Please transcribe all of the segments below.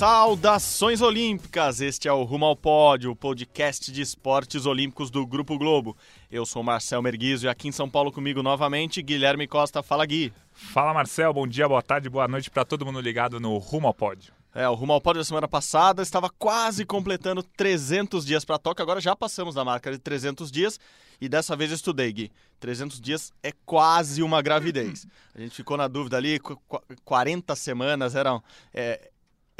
Saudações Olímpicas! Este é o Rumo ao Pódio, o podcast de esportes olímpicos do Grupo Globo. Eu sou Marcel Merguizo e aqui em São Paulo comigo novamente Guilherme Costa. Fala Gui! Fala Marcel, bom dia, boa tarde, boa noite para todo mundo ligado no Rumo ao Pódio. É, o Rumo ao Pódio da semana passada estava quase completando 300 dias para Tóquio, agora já passamos da marca de 300 dias e dessa vez eu estudei, Gui. 300 dias é quase uma gravidez. A gente ficou na dúvida ali, 40 semanas eram... É,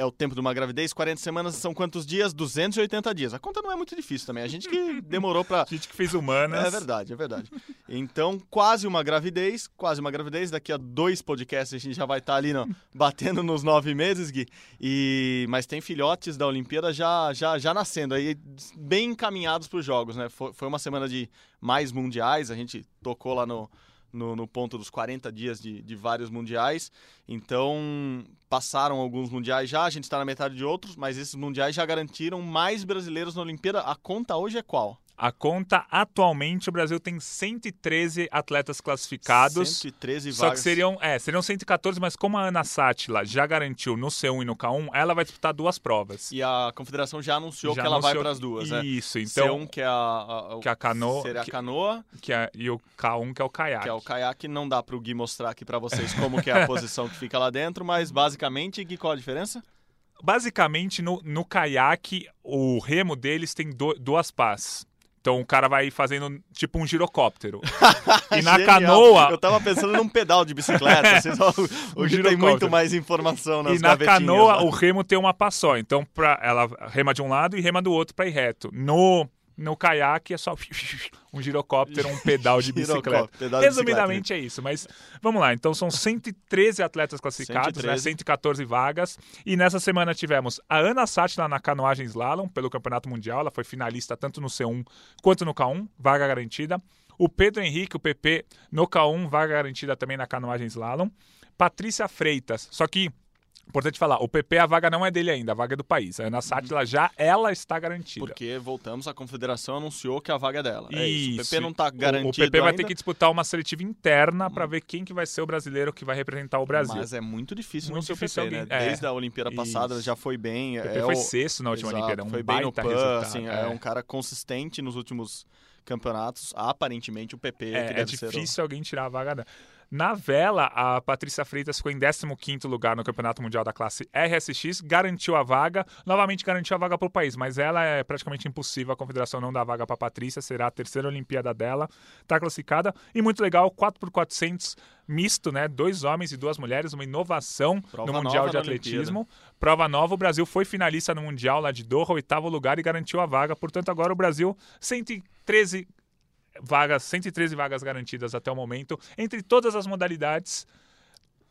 é o tempo de uma gravidez, 40 semanas são quantos dias? 280 dias. A conta não é muito difícil também. A gente que demorou para. A gente que fez humanas. É verdade, é verdade. Então, quase uma gravidez, quase uma gravidez. Daqui a dois podcasts a gente já vai estar tá ali no, batendo nos nove meses, Gui. E... Mas tem filhotes da Olimpíada já, já, já nascendo aí, bem encaminhados para os Jogos, né? Foi, foi uma semana de mais mundiais, a gente tocou lá no no, no, ponto dos 40 dias de, de, vários mundiais. Então, passaram alguns mundiais já, a gente está na metade de outros, mas esses mundiais já garantiram mais brasileiros na Olimpíada. A conta hoje é qual? A conta, atualmente, o Brasil tem 113 atletas classificados. 113 vagas. Só que seriam, é, seriam 114, mas como a Ana Sátila já garantiu no C1 e no K1, ela vai disputar duas provas. E a confederação já anunciou já que ela anunciou... vai para as duas, né? Isso, então. C1 que é a, a, que é a canoa. Seria a canoa. Que é, e o K1 que é o caiaque. Que é o caiaque. Não dá para o Gui mostrar aqui para vocês como que é a posição que fica lá dentro, mas basicamente, Gui, qual a diferença? Basicamente, no, no caiaque, o remo deles tem do, duas pás. Então o cara vai fazendo tipo um girocóptero. e na canoa. Eu tava pensando num pedal de bicicleta. Vocês vão... Hoje tem muito mais informação nas E na canoa lá. o remo tem uma pá só. Então pra... ela rema de um lado e rema do outro para ir reto. No no caiaque é só um girocóptero, um pedal de bicicleta. pedal de Resumidamente bicicleta. é isso, mas vamos lá. Então são 113 atletas classificados, 113. Né? 114 vagas. E nessa semana tivemos a Ana Sátila na canoagem slalom pelo Campeonato Mundial. Ela foi finalista tanto no C1 quanto no K1, vaga garantida. O Pedro Henrique, o PP, no K1, vaga garantida também na canoagem slalom. Patrícia Freitas, só que Importante falar, o PP a vaga não é dele ainda, a vaga é do país. A Ana Sátila já ela está garantida. Porque voltamos, a confederação anunciou que a vaga é dela. É isso. O PP não está garantido. O, PP ainda. vai ter que disputar uma seletiva interna para ver quem que vai ser o brasileiro que vai representar o Brasil. Mas é muito difícil muito não difícil ser PP, né? É. Desde a Olimpíada passada isso. já foi bem. O PP é foi o... sexto na última Exato, Olimpíada, um foi bem no PAN, assim, é. é um cara consistente nos últimos campeonatos. Aparentemente o PP é, é difícil o... alguém tirar a vaga dela. Na vela, a Patrícia Freitas ficou em 15º lugar no Campeonato Mundial da classe RSX, garantiu a vaga, novamente garantiu a vaga para o país, mas ela é praticamente impossível, a confederação não dá vaga para a Patrícia, será a terceira Olimpíada dela, está classificada, e muito legal, 4x400 misto, né? Dois homens e duas mulheres, uma inovação Prova no Mundial de Atletismo. Prova nova, o Brasil foi finalista no Mundial lá de Doha, oitavo lugar e garantiu a vaga. Portanto, agora o Brasil 113 vagas, 113 vagas garantidas até o momento, entre todas as modalidades.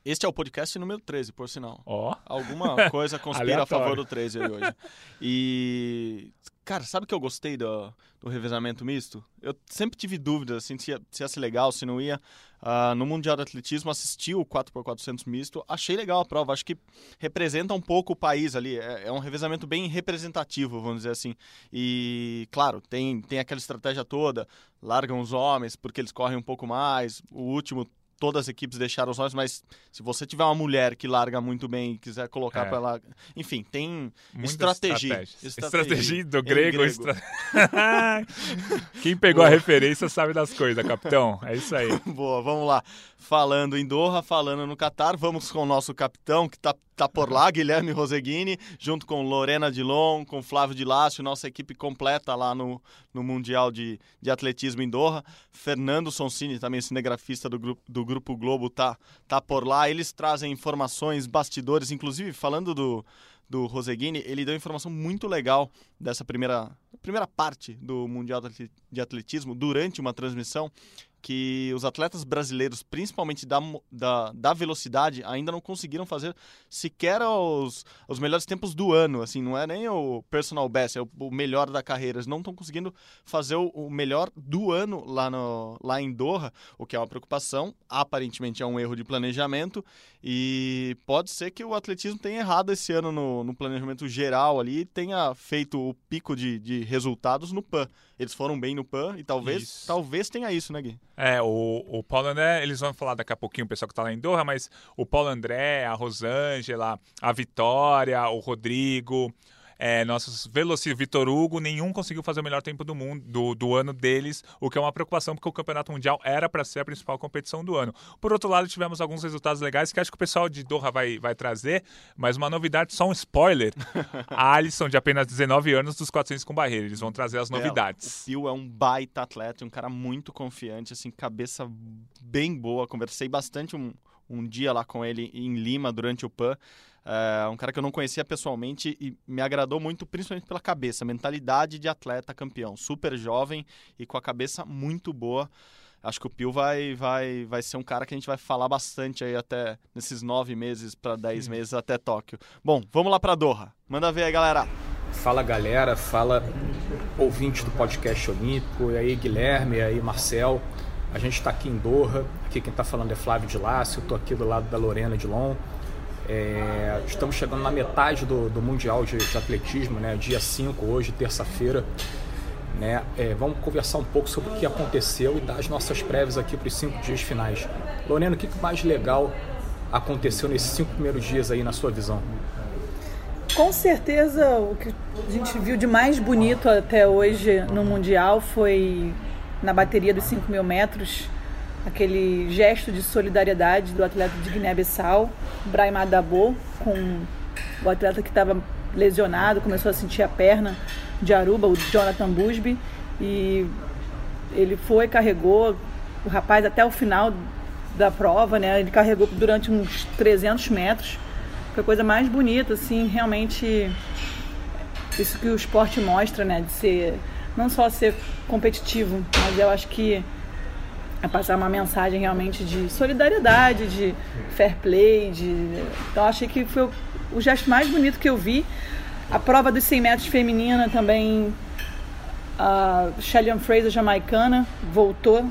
Este é o podcast número 13, por sinal. Ó. Oh. Alguma coisa conspira a favor do 13 hoje. E, cara, sabe que eu gostei do, do revezamento misto? Eu sempre tive dúvidas assim, se, ia, se ia ser legal, se não ia. Uh, no Mundial de Atletismo, assisti o 4x400 misto, achei legal a prova, acho que representa um pouco o país ali, é, é, um revezamento bem representativo, vamos dizer assim. E, claro, tem, tem aquela estratégia toda, largam os homens porque eles correm um pouco mais, o último todas as equipes deixaram os olhos, mas se você tiver uma mulher que larga muito bem e quiser colocar é. para ela. Enfim, tem estratégia. Estratégia do grego. grego. Estra... Quem pegou Boa. a referência sabe das coisas, capitão. É isso aí. Boa, vamos lá. Falando em Doha, falando no Catar, vamos com o nosso capitão que está tá por lá, Guilherme Roseguini, junto com Lorena Dilon, com Flávio de Lácio, nossa equipe completa lá no, no Mundial de, de Atletismo em Doha. Fernando Sonsini, também cinegrafista do grupo, do grupo Globo, tá, tá por lá. Eles trazem informações, bastidores, inclusive falando do, do Roseguini, ele deu informação muito legal dessa primeira, primeira parte do Mundial de Atletismo durante uma transmissão que os atletas brasileiros, principalmente da, da, da, velocidade, ainda não conseguiram fazer sequer os, os melhores tempos do ano. Assim, não é nem o personal best, é o, o melhor da carreira. Eles não estão conseguindo fazer o, o, melhor do ano lá, no, lá em Doha, o que é uma preocupação. Aparentemente é um erro de planejamento e pode ser que o atletismo tenha errado esse ano no, no planejamento geral ali e tenha feito o pico de, de resultados no PAN. Eles foram bem no PAN e talvez, talvez tenha isso, né, Gui? É, o, o Paulo André, eles vão falar daqui a pouquinho, o pessoal que tá lá em Doha, mas o Paulo André, a Rosângela, a Vitória, o Rodrigo, é, nossos velocímetros, Vitor Hugo, nenhum conseguiu fazer o melhor tempo do mundo do, do ano deles, o que é uma preocupação porque o Campeonato Mundial era para ser a principal competição do ano. Por outro lado, tivemos alguns resultados legais que acho que o pessoal de Doha vai, vai trazer, mas uma novidade, só um spoiler: a Alisson, de apenas 19 anos, dos 400 com barreira. Eles vão trazer as novidades. É, o Pio é um baita atleta, um cara muito confiante, assim, cabeça bem boa. Conversei bastante um, um dia lá com ele em Lima durante o PAN. É um cara que eu não conhecia pessoalmente e me agradou muito, principalmente pela cabeça, mentalidade de atleta campeão, super jovem e com a cabeça muito boa. Acho que o Pio vai, vai, vai ser um cara que a gente vai falar bastante aí até nesses nove meses para dez meses até Tóquio. Bom, vamos lá para Doha. Manda ver aí, galera. Fala galera, fala ouvinte do podcast Olímpico, e aí Guilherme, e aí Marcel. A gente está aqui em Doha, aqui quem está falando é Flávio de Lácio, estou aqui do lado da Lorena de Lon. É, estamos chegando na metade do, do Mundial de, de, Atletismo, né? dia 5 hoje, terça-feira. Né? É, vamos conversar um pouco sobre o que aconteceu e dar as nossas prévias aqui para os cinco dias finais. Lorena, o que mais legal aconteceu nesses cinco primeiros dias aí na sua visão? Com certeza o que a gente viu de mais bonito até hoje no Mundial foi na bateria dos 5 mil metros aquele gesto de solidariedade do atleta de Guiné-Bissau, Brahim Adabo, com o atleta que estava lesionado, começou a sentir a perna de Aruba, o Jonathan Busby, e ele foi, carregou o rapaz até o final da prova, né? Ele carregou durante uns 300 metros. Foi a coisa mais bonita, assim, realmente isso que o esporte mostra, né? De ser, não só ser competitivo, mas eu acho que a passar uma mensagem realmente de solidariedade, de fair play, de... então achei que foi o, gesto mais bonito que eu vi. A prova dos 100 metros feminina também, a Shelly Fraser, jamaicana, voltou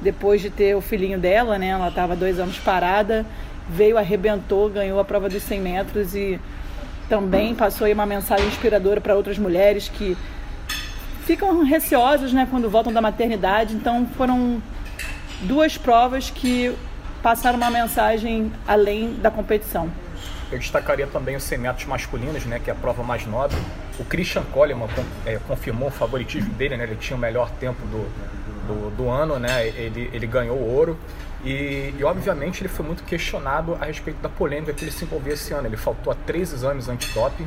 depois de ter o filhinho dela, né? Ela estava dois anos parada, veio, arrebentou, ganhou a prova dos 100 metros e também passou aí uma mensagem inspiradora para outras mulheres que ficam receosas, né, quando voltam da maternidade. Então foram duas provas que passaram uma mensagem além da competição. Eu destacaria também os 100 metros masculinos, né, que é a prova mais nobre. O Christian Coleman é, confirmou o favoritismo dele, né, ele tinha o melhor tempo do, do, do ano, né, ele, ele ganhou o ouro. E, e, obviamente ele foi muito questionado a respeito da polêmica que ele se envolveu esse ano. Ele faltou a três exames antidoping,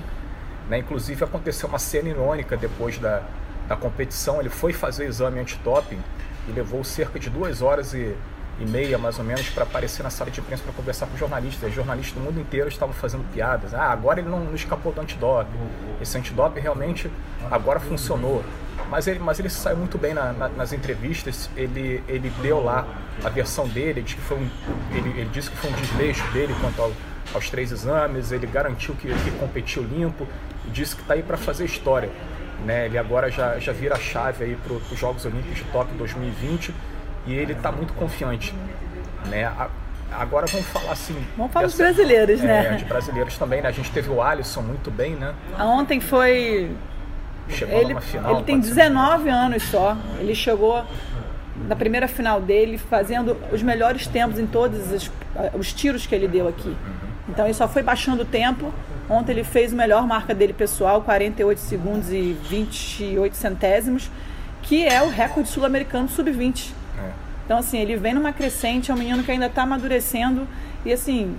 né, inclusive aconteceu uma cena irônica depois da, da competição. Ele foi fazer o exame antidoping e levou cerca de duas horas e, e meia, mais ou menos, para aparecer na sala de imprensa para conversar com jornalistas. Os jornalistas do mundo inteiro estavam fazendo piadas. Ah, agora ele não, não escapou do antidoping. Esse antidoping realmente agora funcionou. Mas ele, mas ele saiu muito bem na, na, nas entrevistas. Ele, ele deu lá a versão dele, disse que foi um, ele, ele disse que foi um desleixo dele quanto ao, aos três exames. Ele garantiu que, que competiu limpo e disse que está aí para fazer história. Né? Ele agora já, já vira a chave aí para os Jogos Olímpicos de Tóquio 2020 e ele está muito confiante. Né? A, agora vamos falar assim. Vamos falar dessa, dos brasileiros, é, né? De brasileiros também, né? A gente teve o Alisson muito bem, né? Ontem foi. Chegou ele, numa final. Ele tem 19 ser... anos só. Ele chegou na primeira final dele fazendo os melhores tempos em todos os, os tiros que ele deu aqui. Uhum. Então ele só foi baixando o tempo Ontem ele fez a melhor marca dele pessoal, 48 segundos e 28 centésimos, que é o recorde sul-americano sub-20. É. Então, assim, ele vem numa crescente, é um menino que ainda está amadurecendo e, assim,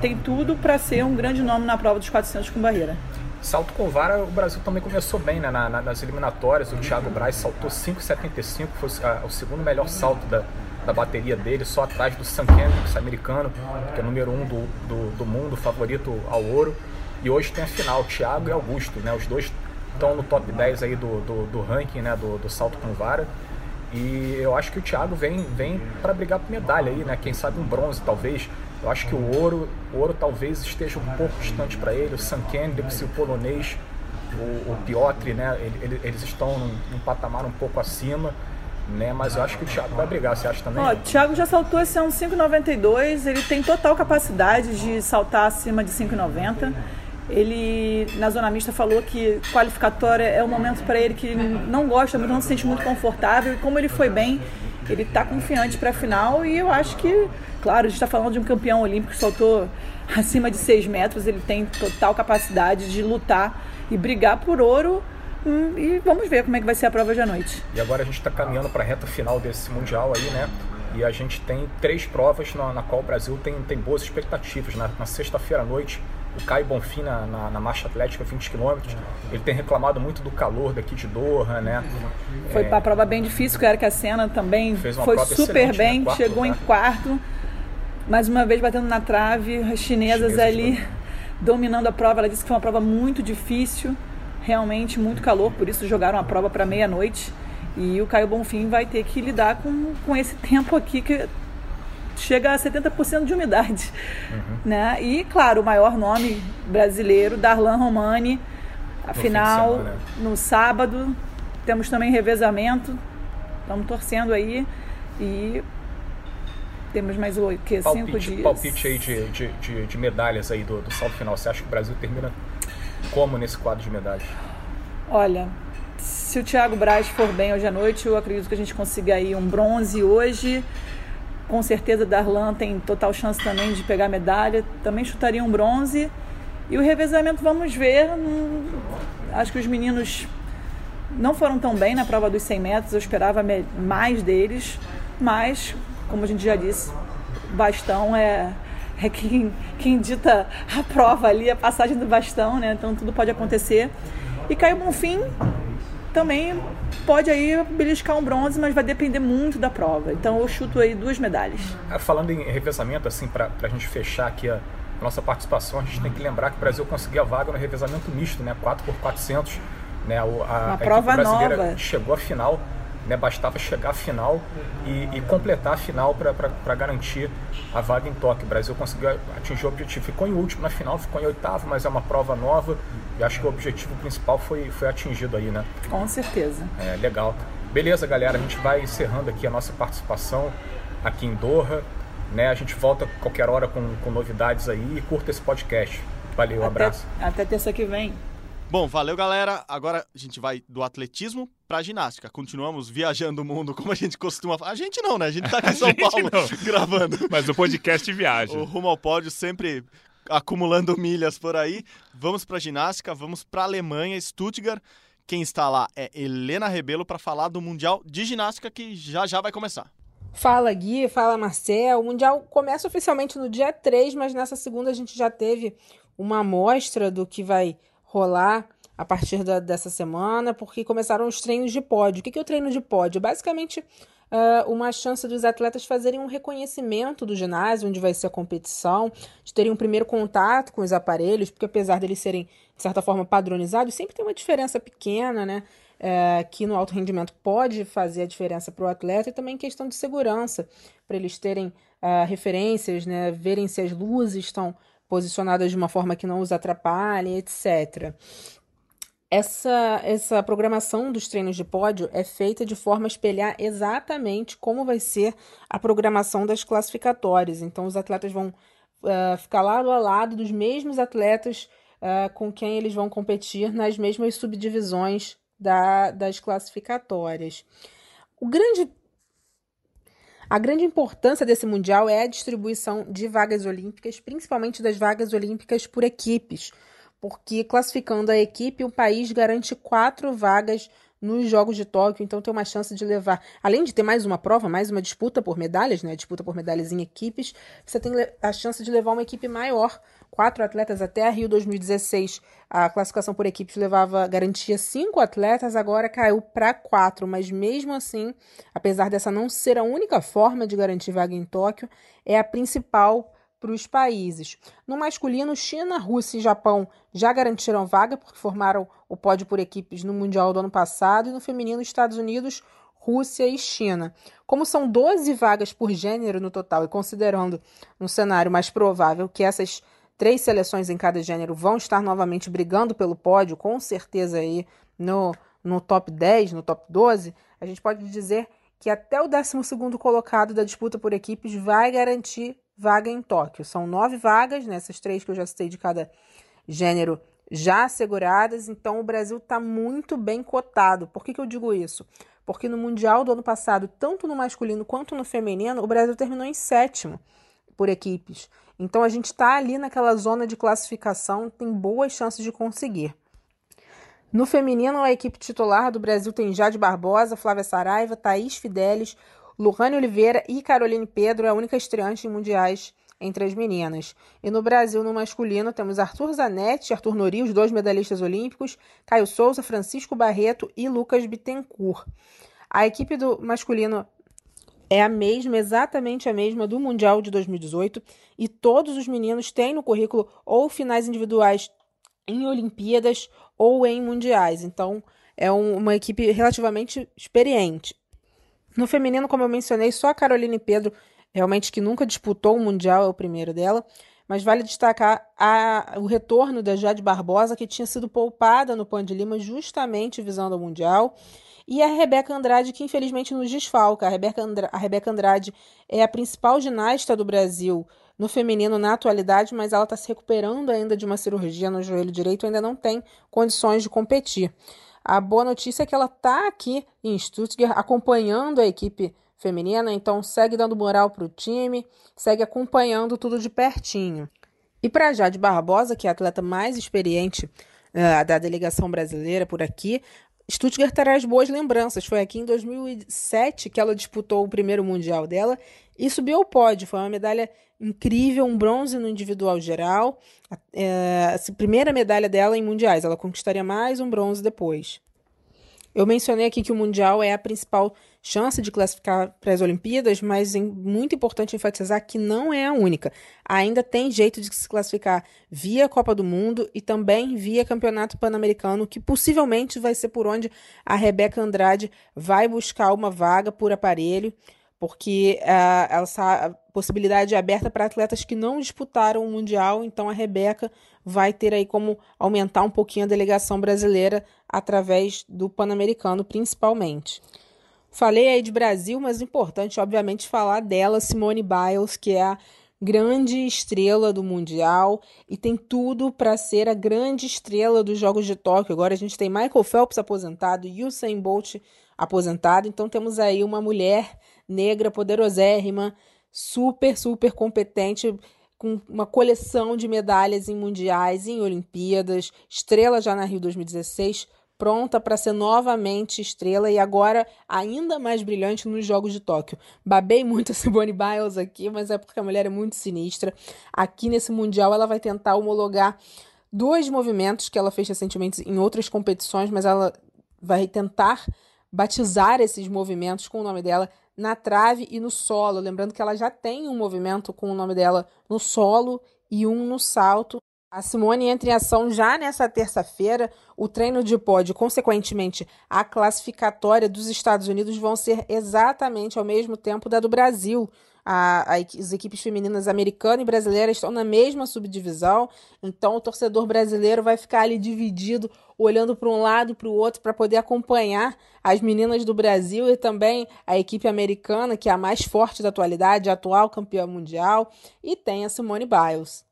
tem tudo para ser um grande nome na prova dos 400 com barreira. Salto com vara, o Brasil também começou bem né? na, na, nas eliminatórias. O Thiago Braz saltou 5,75, foi o segundo melhor salto da, da bateria dele, só atrás do Sam Kendricks, americano, que é o número um do, do, do mundo, favorito ao ouro. E hoje tem a final, Thiago e Augusto, né? Os dois estão no top 10 aí do, do, do ranking, né? Do, do salto com vara. E eu acho que o Thiago vem, vem para brigar por medalha aí, né? Quem sabe um bronze, talvez. Eu acho que o ouro, o ouro talvez esteja um pouco distante para ele. O Sanken, depois o polonês, o, o Piotr, né? Ele, eles estão num, num, patamar um pouco acima. Né, mas eu acho que o Thiago vai brigar, você acha também? Ó, o Thiago já saltou esse ano 5,92, ele tem total capacidade de saltar acima de 5,90. Ele, na zona mista, falou que qualificatória é o momento para ele que não gosta muito, não se sente muito confortável. E como ele foi bem, ele está confiante para a final. E eu acho que, claro, a gente está falando de um campeão olímpico que soltou acima de 6 metros. Ele tem total capacidade de lutar e brigar por ouro. Hum, e vamos ver como é que vai ser a prova de à noite. E agora a gente está caminhando para a reta final desse Mundial aí, né? E a gente tem três provas na, na qual o Brasil tem, tem boas expectativas. Na, na sexta-feira à noite, o Caio Bonfim na, na, na, marcha atlética 20 km. Ele tem reclamado muito do calor daqui de Doha, né? Foi é, uma prova bem difícil, que era que a cena também foi super bem, né? chegou lugar. em quarto, mais uma vez batendo na trave, as chinesas Chinesa ali dominando a prova. Ela disse que foi uma prova muito difícil, realmente muito calor, por isso jogaram a prova para meia-noite. E o Caio Bonfim vai ter que lidar com, com esse tempo aqui que chega a 70% de umidade. Uhum. Né? E, claro, o maior nome brasileiro, Darlan Romani, afinal, no, no sábado. Temos também revezamento. Estamos torcendo aí. E temos mais o que? Palpite, cinco dias. Palpite aí de, de, de, de medalhas aí do, do salto final. Você acha que o Brasil termina como nesse quadro de medalhas? Olha, se o Thiago Braz for bem hoje à noite, eu acredito que a gente consiga aí um bronze hoje. Com certeza Darlan tem total chance também de pegar medalha. Também chutaria um bronze. E o revezamento vamos ver. Acho que os meninos não foram tão bem na prova dos 100 metros. Eu esperava mais deles. Mas, como a gente já disse, bastão é, é quem, quem dita a prova ali, a passagem do bastão, né? Então tudo pode acontecer. E Caio Bonfim também pode aí beliscar um bronze, mas vai depender muito da prova. Então eu chuto aí duas medalhas. Ah, falando em revezamento, assim, para a gente fechar aqui a nossa participação, a gente tem que lembrar que o Brasil conseguiu a vaga no revezamento misto, né? 4x400. Né? A, Uma a prova brasileira nova. chegou à final né, bastava chegar à final e, e completar a final para garantir a vaga em Tóquio. O Brasil conseguiu atingir o objetivo. Ficou em último na final, ficou em oitavo, mas é uma prova nova e acho que o objetivo principal foi, foi atingido aí, né? Com certeza. É, legal. Beleza, galera, a gente vai encerrando aqui a nossa participação aqui em Doha. Né? A gente volta qualquer hora com, com novidades aí e curta esse podcast. Valeu, até, abraço. Até terça que vem. Bom, valeu galera. Agora a gente vai do atletismo para ginástica. Continuamos viajando o mundo como a gente costuma. A gente não, né? A gente tá aqui em São Paulo não. gravando. Mas o podcast viaja. O Rumo ao Pódio sempre acumulando milhas por aí. Vamos para ginástica, vamos para Alemanha, Stuttgart. Quem está lá é Helena Rebelo para falar do Mundial de Ginástica que já já vai começar. Fala Gui, fala Marcel. O Mundial começa oficialmente no dia 3, mas nessa segunda a gente já teve uma amostra do que vai rolar a partir da, dessa semana, porque começaram os treinos de pódio. O que, é o treino de pódio? Basicamente, uh, uma chance dos atletas fazerem um reconhecimento do ginásio, onde vai ser a competição, de terem um primeiro contato com os aparelhos, porque apesar deles serem, de certa forma, padronizados, sempre tem uma diferença pequena, né? É, que no alto rendimento pode fazer a diferença para o atleta e também questão de segurança, para eles terem uh, referências, né, verem se as luzes estão posicionadas de uma forma que não os atrapalhe, etc. Essa, essa programação dos treinos de pódio é feita de forma a espelhar exatamente como vai ser a programação das classificatórias. Então, os atletas vão uh, ficar lado a lado dos mesmos atletas uh, com quem eles vão competir nas mesmas subdivisões da, das classificatórias. O grande a grande importância desse Mundial é a distribuição de vagas olímpicas, principalmente das vagas olímpicas por equipes, porque classificando a equipe, o país garante quatro vagas nos Jogos de Tóquio, então tem uma chance de levar, além de ter mais uma prova, mais uma disputa por medalhas, né, disputa por medalhas em equipes, você tem a chance de levar uma equipe maior quatro atletas até a Rio 2016. A classificação por equipes levava garantia cinco atletas, agora caiu para quatro. Mas mesmo assim, apesar dessa não ser a única forma de garantir vaga em Tóquio, é a principal para os países. No masculino, China, Rússia e Japão já garantiram vaga porque formaram o pódio por equipes no Mundial do ano passado. E no feminino, Estados Unidos, Rússia e China. Como são 12 vagas por gênero no total, e considerando um cenário mais provável que essas três seleções em cada gênero vão estar novamente brigando pelo pódio, com certeza aí no, no top 10, no top 12, a gente pode dizer que até o 12 colocado da disputa por equipes vai garantir vaga em Tóquio. São nove vagas, nessas né, três que eu já citei de cada gênero já asseguradas, então o Brasil está muito bem cotado. Por que, que eu digo isso? Porque no Mundial do ano passado, tanto no masculino quanto no feminino, o Brasil terminou em sétimo por equipes. Então a gente está ali naquela zona de classificação, tem boas chances de conseguir. No feminino, a equipe titular do Brasil tem Jade Barbosa, Flávia Saraiva, Thaís Fidelis, Luhane Oliveira e Caroline Pedro, a única estreante em mundiais entre as meninas. E no Brasil, no masculino, temos Arthur Zanetti, Arthur Nori, os dois medalhistas olímpicos, Caio Souza, Francisco Barreto e Lucas Bittencourt. A equipe do masculino é a mesma, exatamente a mesma do Mundial de 2018, e todos os meninos têm no currículo ou finais individuais em Olimpíadas ou em Mundiais. Então, é um, uma equipe relativamente experiente. No feminino, como eu mencionei, só a Caroline Pedro realmente que nunca disputou o Mundial, é o primeiro dela. Mas vale destacar a, o retorno da Jade Barbosa, que tinha sido poupada no Pan de Lima justamente visando o Mundial. E a Rebeca Andrade, que infelizmente nos desfalca. A Rebeca, Andra a Rebeca Andrade é a principal ginasta do Brasil no feminino na atualidade, mas ela está se recuperando ainda de uma cirurgia no joelho direito, ainda não tem condições de competir. A boa notícia é que ela está aqui em Stuttgart acompanhando a equipe feminina, então segue dando moral para o time, segue acompanhando tudo de pertinho. E para Jade Barbosa, que é a atleta mais experiente uh, da delegação brasileira por aqui, Stuttgart traz boas lembranças. Foi aqui em 2007 que ela disputou o primeiro mundial dela e subiu ao pódio. Foi uma medalha incrível, um bronze no individual geral. É, a primeira medalha dela em mundiais. Ela conquistaria mais um bronze depois. Eu mencionei aqui que o Mundial é a principal chance de classificar para as Olimpíadas, mas é muito importante enfatizar que não é a única. Ainda tem jeito de se classificar via Copa do Mundo e também via Campeonato Pan-Americano, que possivelmente vai ser por onde a Rebeca Andrade vai buscar uma vaga por aparelho, porque uh, essa possibilidade aberta para atletas que não disputaram o Mundial, então a Rebeca vai ter aí como aumentar um pouquinho a delegação brasileira através do Pan-Americano, principalmente. Falei aí de Brasil, mas é importante, obviamente, falar dela, Simone Biles, que é a grande estrela do Mundial e tem tudo para ser a grande estrela dos Jogos de Tóquio. Agora a gente tem Michael Phelps aposentado e Usain Bolt aposentado, então temos aí uma mulher negra poderosérrima, super, super competente com uma coleção de medalhas em mundiais, em Olimpíadas, estrela já na Rio 2016, pronta para ser novamente estrela e agora ainda mais brilhante nos Jogos de Tóquio. Babei muito a Simone Biles aqui, mas é porque a mulher é muito sinistra. Aqui nesse mundial ela vai tentar homologar dois movimentos que ela fez recentemente em outras competições, mas ela vai tentar batizar esses movimentos com o nome dela na trave e no solo. Lembrando que ela já tem um movimento com o nome dela no solo e um no salto. A Simone entra em ação já nessa terça-feira. O treino de pódio, consequentemente, a classificatória dos Estados Unidos vão ser exatamente ao mesmo tempo da do Brasil. A, a, as equipes femininas americana e brasileira estão na mesma subdivisão, então o torcedor brasileiro vai ficar ali dividido, olhando para um lado para o outro para poder acompanhar as meninas do Brasil e também a equipe americana, que é a mais forte da atualidade, a atual campeã mundial, e tem a Simone Biles.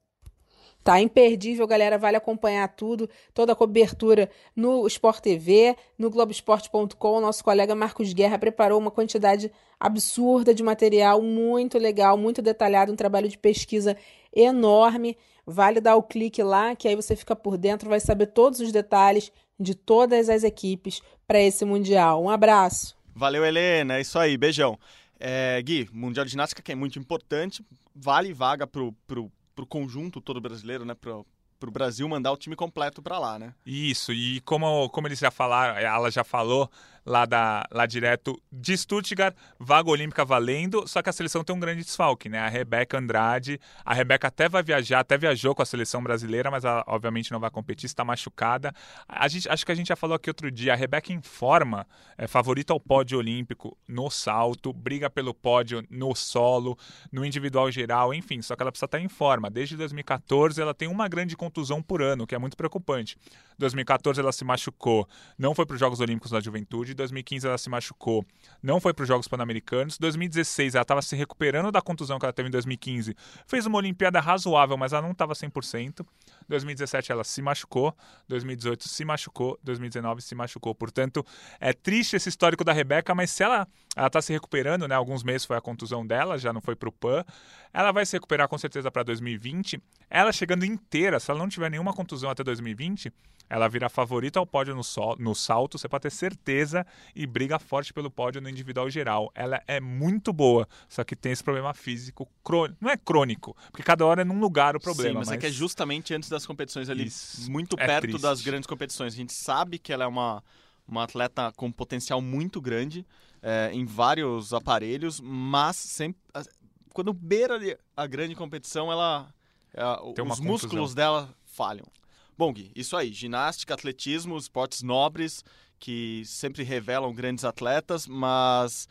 Tá imperdível, galera. Vale acompanhar tudo, toda a cobertura no Sport TV, no Globoesporte.com. Nosso colega Marcos Guerra preparou uma quantidade absurda de material, muito legal, muito detalhado, um trabalho de pesquisa enorme. Vale dar o clique lá, que aí você fica por dentro, vai saber todos os detalhes de todas as equipes para esse Mundial. Um abraço. Valeu, Helena. É isso aí. Beijão. É, Gui, Mundial de Ginástica que é muito importante, vale vaga pro, pro pro conjunto todo brasileiro, né? Pro, pro Brasil mandar o time completo para lá, né? Isso, e como, como eles já falaram, ela já falou lá, da, lá direto de Stuttgart, vaga olímpica valendo, só que a seleção tem um grande desfalque, né? A Rebeca Andrade, a Rebeca até vai viajar, até viajou com a seleção brasileira, mas ela obviamente não vai competir, está machucada. A gente, acho que a gente já falou aqui outro dia, a Rebeca em forma, é favorita ao pódio olímpico no salto, briga pelo pódio no solo, no individual geral, enfim, só que ela precisa estar em forma. Desde 2014 ela tem uma grande contusão por ano, que é muito preocupante. 2014 ela se machucou, não foi para os Jogos Olímpicos da Juventude. 2015 ela se machucou, não foi para os Jogos Pan-Americanos. 2016 ela estava se recuperando da contusão que ela teve em 2015. Fez uma Olimpíada razoável, mas ela não estava 100%. 2017 ela se machucou, 2018 se machucou, 2019 se machucou. Portanto, é triste esse histórico da Rebeca, mas se ela ela está se recuperando, né? Alguns meses foi a contusão dela, já não foi para o PAN. Ela vai se recuperar com certeza para 2020. Ela chegando inteira, se ela não tiver nenhuma contusão até 2020, ela vira favorita ao pódio no, sol, no salto, você pode ter certeza, e briga forte pelo pódio no individual geral. Ela é muito boa, só que tem esse problema físico crônico. Não é crônico, porque cada hora é num lugar o problema. Sim, mas, mas... é que é justamente antes das competições ali, Isso muito é perto triste. das grandes competições. A gente sabe que ela é uma, uma atleta com potencial muito grande é, em vários aparelhos, mas sempre quando beira a grande competição, ela, ela os músculos dela falham. Bom, Gui, isso aí. Ginástica, atletismo, esportes nobres que sempre revelam grandes atletas, mas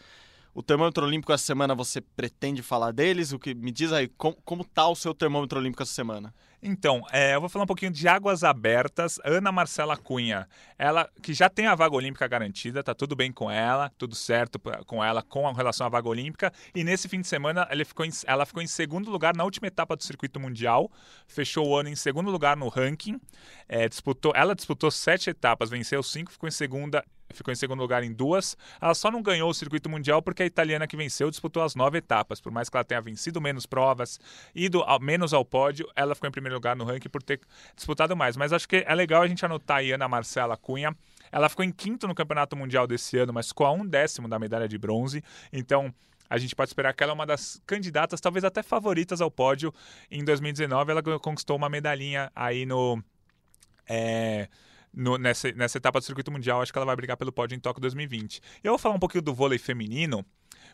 o termômetro olímpico essa semana você pretende falar deles? O que me diz aí, como, como tá o seu termômetro olímpico essa semana? Então, é, eu vou falar um pouquinho de águas abertas. Ana Marcela Cunha, ela que já tem a vaga olímpica garantida, tá tudo bem com ela, tudo certo com ela com relação à vaga olímpica. E nesse fim de semana ela ficou em, ela ficou em segundo lugar na última etapa do circuito mundial, fechou o ano em segundo lugar no ranking. É, disputou, ela disputou sete etapas, venceu cinco, ficou em segunda ficou em segundo lugar em duas. Ela só não ganhou o circuito mundial porque a italiana que venceu disputou as nove etapas. Por mais que ela tenha vencido menos provas, ido ao, menos ao pódio, ela ficou em primeiro lugar no ranking por ter disputado mais. Mas acho que é legal a gente anotar aí Ana Marcela Cunha. Ela ficou em quinto no campeonato mundial desse ano, mas ficou a um décimo da medalha de bronze. Então a gente pode esperar que ela é uma das candidatas, talvez até favoritas ao pódio. Em 2019, ela conquistou uma medalhinha aí no. É, no, nessa, nessa etapa do circuito mundial, acho que ela vai brigar pelo pódio em Tóquio 2020. Eu vou falar um pouquinho do vôlei feminino.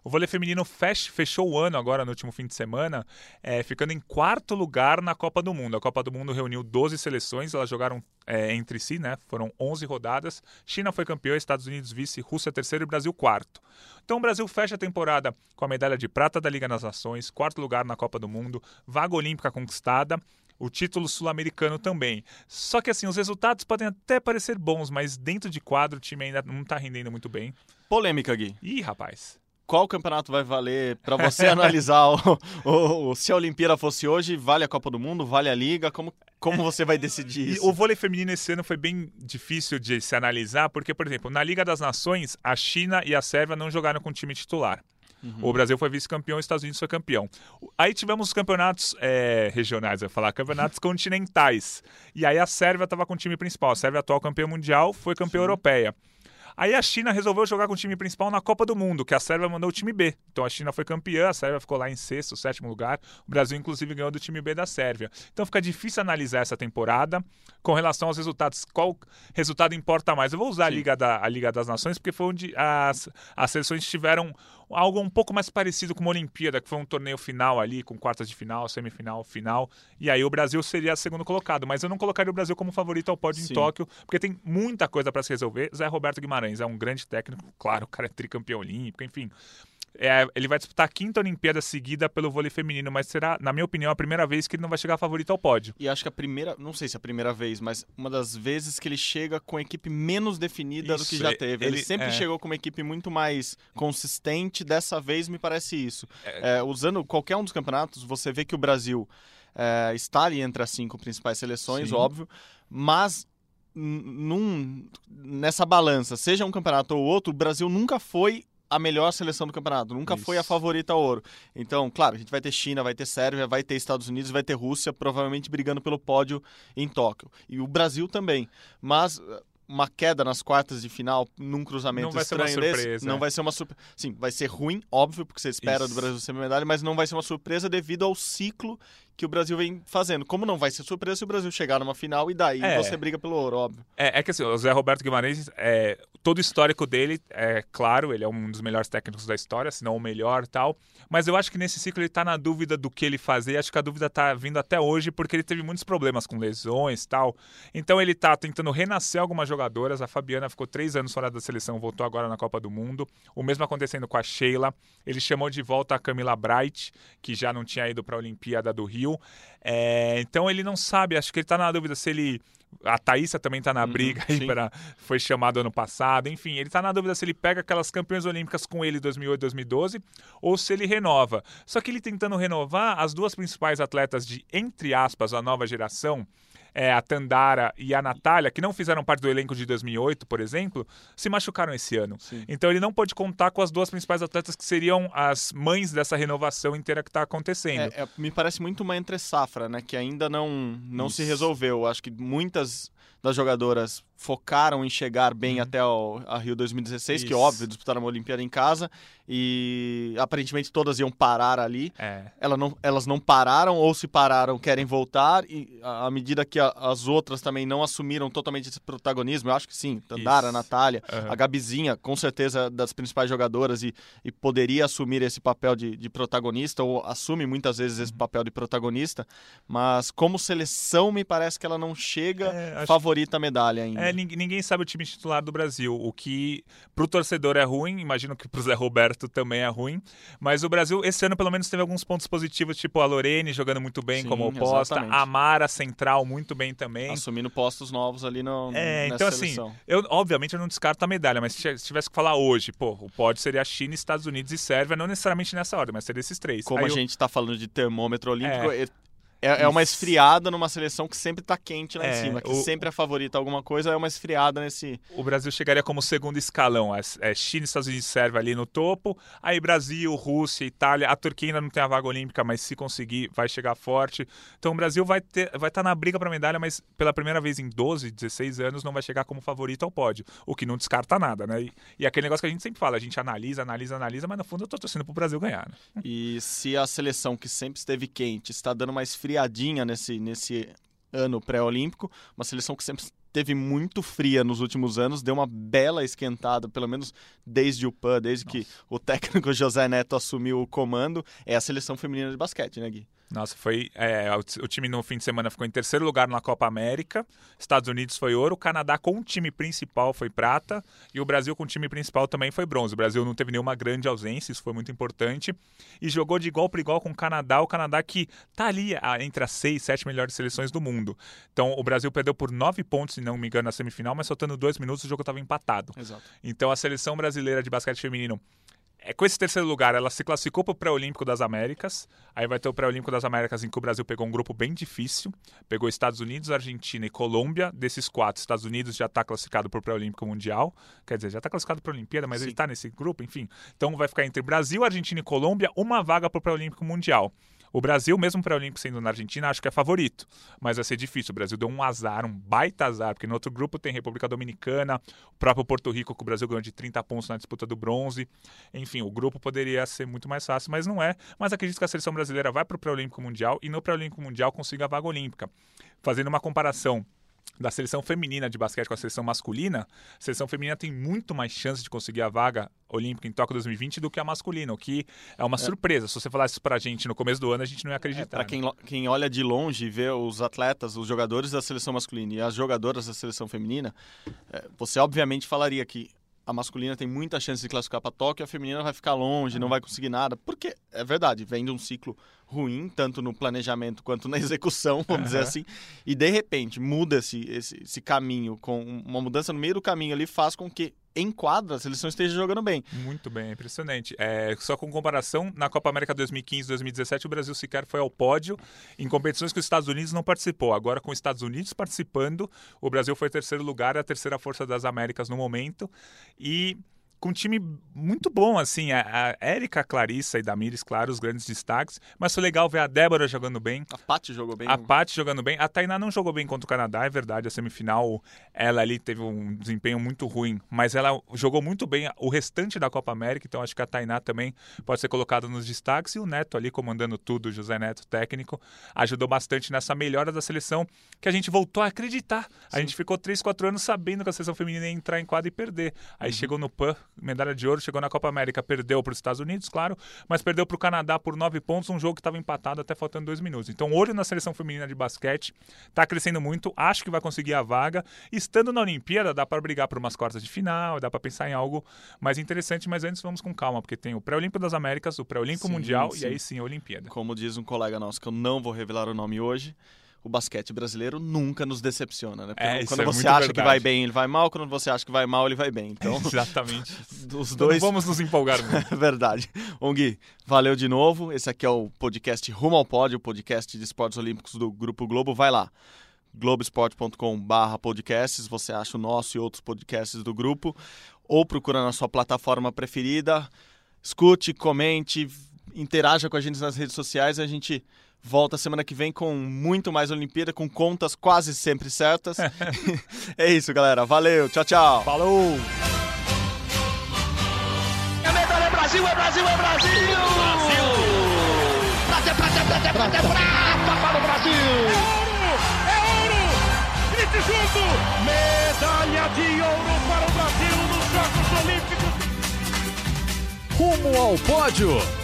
O vôlei feminino fech, fechou o ano agora, no último fim de semana, é, ficando em quarto lugar na Copa do Mundo. A Copa do Mundo reuniu 12 seleções, elas jogaram é, entre si, né? Foram 11 rodadas. China foi campeã, Estados Unidos vice, Rússia terceiro e Brasil quarto. Então o Brasil fecha a temporada com a medalha de prata da Liga das Nações, quarto lugar na Copa do Mundo, vaga olímpica conquistada o título sul-americano também. Só que assim, os resultados podem até parecer bons, mas dentro de quadro o time ainda não está rendendo muito bem. Polêmica, Gui. Ih, rapaz. Qual campeonato vai valer para você analisar o, o, o, se a Olimpíada fosse hoje, vale a Copa do Mundo, vale a Liga? Como, como você vai decidir isso? o vôlei feminino esse ano foi bem difícil de se analisar, porque, por exemplo, na Liga das Nações, a China e a Sérvia não jogaram com time titular. Uhum. O Brasil foi vice-campeão, os Estados Unidos foi campeão. Aí tivemos os campeonatos é, regionais, eu falar, campeonatos continentais. E aí a Sérvia estava com o time principal. A Sérvia, atual campeã mundial, foi campeã Sim. europeia. Aí a China resolveu jogar com o time principal na Copa do Mundo, que a Sérvia mandou o time B. Então a China foi campeã, a Sérvia ficou lá em sexto, sétimo lugar. O Brasil, inclusive, ganhou do time B da Sérvia. Então fica difícil analisar essa temporada com relação aos resultados. Qual resultado importa mais? Eu vou usar a Liga, da, a Liga das Nações, porque foi onde as, as seleções tiveram algo um pouco mais parecido com uma Olimpíada, que foi um torneio final ali, com quartas de final, semifinal, final. E aí o Brasil seria segundo colocado. Mas eu não colocaria o Brasil como favorito ao pódio Sim. em Tóquio, porque tem muita coisa para se resolver. Zé Roberto Guimarães é um grande técnico, claro, o cara é tricampeão olímpico, enfim. É, ele vai disputar a quinta Olimpíada seguida pelo vôlei feminino, mas será, na minha opinião, a primeira vez que ele não vai chegar favorito ao pódio. E acho que a primeira, não sei se é a primeira vez, mas uma das vezes que ele chega com a equipe menos definida isso, do que já teve. Ele, ele sempre é... chegou com uma equipe muito mais consistente, dessa vez me parece isso. É... é usando qualquer um dos campeonatos, você vê que o Brasil é, está ali entre as cinco principais seleções, Sim. óbvio, mas num, nessa balança, seja um campeonato ou outro, o Brasil nunca foi a melhor seleção do campeonato, nunca Isso. foi a favorita ao ouro. Então, claro, a gente vai ter China, vai ter Sérvia, vai ter Estados Unidos, vai ter Rússia, provavelmente brigando pelo pódio em Tóquio. E o Brasil também. Mas uma queda nas quartas de final num cruzamento não vai estranho ser uma surpresa, desse, não é. vai ser uma surpresa. Sim, vai ser ruim, óbvio, porque você espera Isso. do Brasil ser medalha, mas não vai ser uma surpresa devido ao ciclo que o Brasil vem fazendo. Como não vai ser surpresa se o Brasil chegar numa final e daí é. você briga pelo ouro, óbvio. É, é que assim, o Zé Roberto Guimarães, é, todo o histórico dele, é claro, ele é um dos melhores técnicos da história, se não o melhor tal. Mas eu acho que nesse ciclo ele está na dúvida do que ele fazer. Acho que a dúvida está vindo até hoje, porque ele teve muitos problemas com lesões tal. Então ele está tentando renascer algumas jogadoras. A Fabiana ficou três anos fora da seleção, voltou agora na Copa do Mundo. O mesmo acontecendo com a Sheila. Ele chamou de volta a Camila Bright, que já não tinha ido para a Olimpíada do Rio. É, então ele não sabe, acho que ele está na dúvida se ele a Thaísa também está na uhum, briga aí para foi chamado ano passado. Enfim, ele está na dúvida se ele pega aquelas campeões olímpicas com ele 2008, 2012 ou se ele renova. Só que ele tentando renovar as duas principais atletas de entre aspas a nova geração, é, a Tandara e a Natália, que não fizeram parte do elenco de 2008, por exemplo, se machucaram esse ano. Sim. Então ele não pode contar com as duas principais atletas que seriam as mães dessa renovação inteira que está acontecendo. É, é, me parece muito uma entre-safra, né? Que ainda não, não se resolveu. Acho que muitas das jogadoras focaram em chegar bem uhum. até o, a Rio 2016, Isso. que óbvio, disputaram uma Olimpíada em casa e aparentemente todas iam parar ali. É. Ela não, elas não pararam ou se pararam querem voltar e à medida que a, as outras também não assumiram totalmente esse protagonismo, eu acho que sim, Tandara, Natália, uhum. a Gabizinha, com certeza das principais jogadoras e, e poderia assumir esse papel de, de, protagonista ou assume muitas vezes esse uhum. papel de protagonista, mas como seleção me parece que ela não chega é, favorita a medalha ainda. É, ninguém sabe o time titular do Brasil. O que pro torcedor é ruim, imagino que pro Zé Roberto também é ruim. Mas o Brasil, esse ano, pelo menos, teve alguns pontos positivos, tipo a Lorene jogando muito bem Sim, como oposta, exatamente. a Mara Central muito bem também. Assumindo postos novos ali no. É, então assim, seleção. assim, eu obviamente eu não descarto a medalha, mas se tivesse que falar hoje, pô, o pódio seria China, Estados Unidos e Sérvia, não necessariamente nessa ordem, mas seria esses três. Como Aí a eu... gente tá falando de termômetro olímpico, é. É, é, uma esfriada numa seleção que sempre tá quente lá é, em cima, que o, sempre é favorita alguma coisa, é uma esfriada nesse. O Brasil chegaria como segundo escalão. É, é China, Estados Unidos e Sérvia ali no topo. Aí Brasil, Rússia, Itália. A Turquia ainda não tem a vaga olímpica, mas se conseguir, vai chegar forte. Então o Brasil vai estar vai tá na briga para medalha, mas pela primeira vez em 12, 16 anos não vai chegar como favorito ao pódio. O que não descarta nada, né? E, e aquele negócio que a gente sempre fala, a gente analisa, analisa, analisa, mas no fundo eu tô torcendo pro Brasil ganhar. Né? E se a seleção que sempre esteve quente está dando uma esfriadinha nesse nesse, ano pré-olímpico, uma seleção que sempre teve muito fria nos últimos anos, deu uma bela esquentada, pelo menos desde o PAN, desde Nossa. que o técnico José Neto assumiu o comando, é a seleção feminina de basquete, né, Gui? Nossa, foi. É, o, time no fim de semana ficou em terceiro lugar na Copa América. Estados Unidos foi ouro. O Canadá com o time principal foi prata. E o Brasil com o time principal também foi bronze. O Brasil não teve nenhuma grande ausência, isso foi muito importante. E jogou de igual para igual com o Canadá. O Canadá que tá ali entre as seis, sete melhores seleções do mundo. Então o Brasil perdeu por nove pontos, se não me engano, na semifinal, mas soltando dois minutos o jogo estava empatado. Exato. Então a seleção brasileira de basquete feminino é, com esse terceiro lugar, ela se classificou para o Pré-Olímpico das Américas. Aí vai ter o Pré-Olímpico das Américas em que o Brasil pegou um grupo bem difícil. Pegou Estados Unidos, Argentina e Colômbia. Desses quatro, Estados Unidos já está classificado para o Pré-Olímpico Mundial. Quer dizer, já está classificado para a Olimpíada, mas Sim. ele está nesse grupo, enfim. Então vai ficar entre Brasil, Argentina e Colômbia uma vaga para o Pré-Olímpico Mundial. O Brasil, mesmo para o Olímpico sendo na Argentina, acho que é favorito. Mas vai ser difícil. O Brasil deu um azar, um baita azar, porque no outro grupo tem República Dominicana, o próprio Porto Rico, que o Brasil ganhou de 30 pontos na disputa do bronze. Enfim, o grupo poderia ser muito mais fácil, mas não é. Mas acredito que a seleção brasileira vai para o Pré-Olímpico Mundial e no Pré-Olímpico Mundial consiga a vaga olímpica. Fazendo uma comparação da seleção feminina de basquete com a seleção masculina, a seleção feminina tem muito mais chance de conseguir a vaga olímpica em Tóquio 2020 do que a masculina, o que é uma é. surpresa. Se você falasse isso pra gente no começo do ano, a gente não ia acreditar. É, para quem, né? quem olha de longe e vê os atletas, os jogadores da seleção masculina e as jogadoras da seleção feminina, é, você obviamente falaria que a masculina tem muita chance de classificar para Tóquio, a feminina vai ficar longe, não uhum. vai conseguir nada. Porque, é verdade, vem de um ciclo ruim, tanto no planejamento quanto na execução, vamos uhum. dizer assim. E de repente muda esse, esse, esse caminho, com uma mudança no meio do caminho ali, faz com que em quadra a seleção esteja jogando bem. Muito bem, impressionante. É, só com comparação, na Copa América 2015 2017, o Brasil sequer foi ao pódio em competições que os Estados Unidos não participou. Agora, com os Estados Unidos participando, o Brasil foi terceiro lugar, a terceira força das Américas no momento. E com um time muito bom, assim. A, a Érica, a Clarissa e Damires, claro, os grandes destaques. Mas foi legal ver a Débora jogando bem. A Paty jogou bem. A Paty jogando bem. A Tainá não jogou bem contra o Canadá, é verdade. A semifinal, ela ali teve um desempenho muito ruim. Mas ela jogou muito bem o restante da Copa América. Então acho que a Tainá também pode ser colocada nos destaques. E o Neto ali comandando tudo, José Neto, técnico, ajudou bastante nessa melhora da seleção que a gente voltou a acreditar. Sim. A gente ficou 3, 4 anos sabendo que a seleção feminina ia entrar em quadra e perder. Aí uhum. chegou no PAN, medalha de ouro, chegou na Copa América, perdeu para os Estados Unidos, claro, mas perdeu para o Canadá por nove pontos, um jogo que estava empatado até faltando dois minutos. Então, olho na seleção feminina de basquete, está crescendo muito, acho que vai conseguir a vaga. Estando na Olimpíada, dá para brigar por umas quartas de final, dá para pensar em algo mais interessante, mas antes vamos com calma, porque tem o Pré-Olímpico das Américas, o Pré-Olímpico Mundial sim. e aí sim a Olimpíada. Como diz um colega nosso, que eu não vou revelar o nome hoje, o basquete brasileiro nunca nos decepciona, né? É, quando é você acha verdade. que vai bem, ele vai mal, quando você acha que vai mal, ele vai bem. Então, exatamente. Os dois então vamos nos empolgar muito. verdade. Ongui, valeu de novo. Esse aqui é o podcast Rumo ao Pódio, o podcast de esportes olímpicos do Grupo Globo. Vai lá. globesport.com/podcasts, você acha o nosso e outros podcasts do grupo ou procura na sua plataforma preferida. Escute, comente, interaja com a gente nas redes sociais, a gente Volta semana que vem com muito mais Olimpíada, com contas quase sempre certas. é isso, galera. Valeu, tchau, tchau. Falou! A medalha é Brasil, é Brasil, é Brasil! Brasil! Prata, prata, prata, prata, prata para o Brasil! É ouro! É ouro! Grite junto! Medalha de ouro para o Brasil nos Jogos Olímpicos! Rumo ao pódio!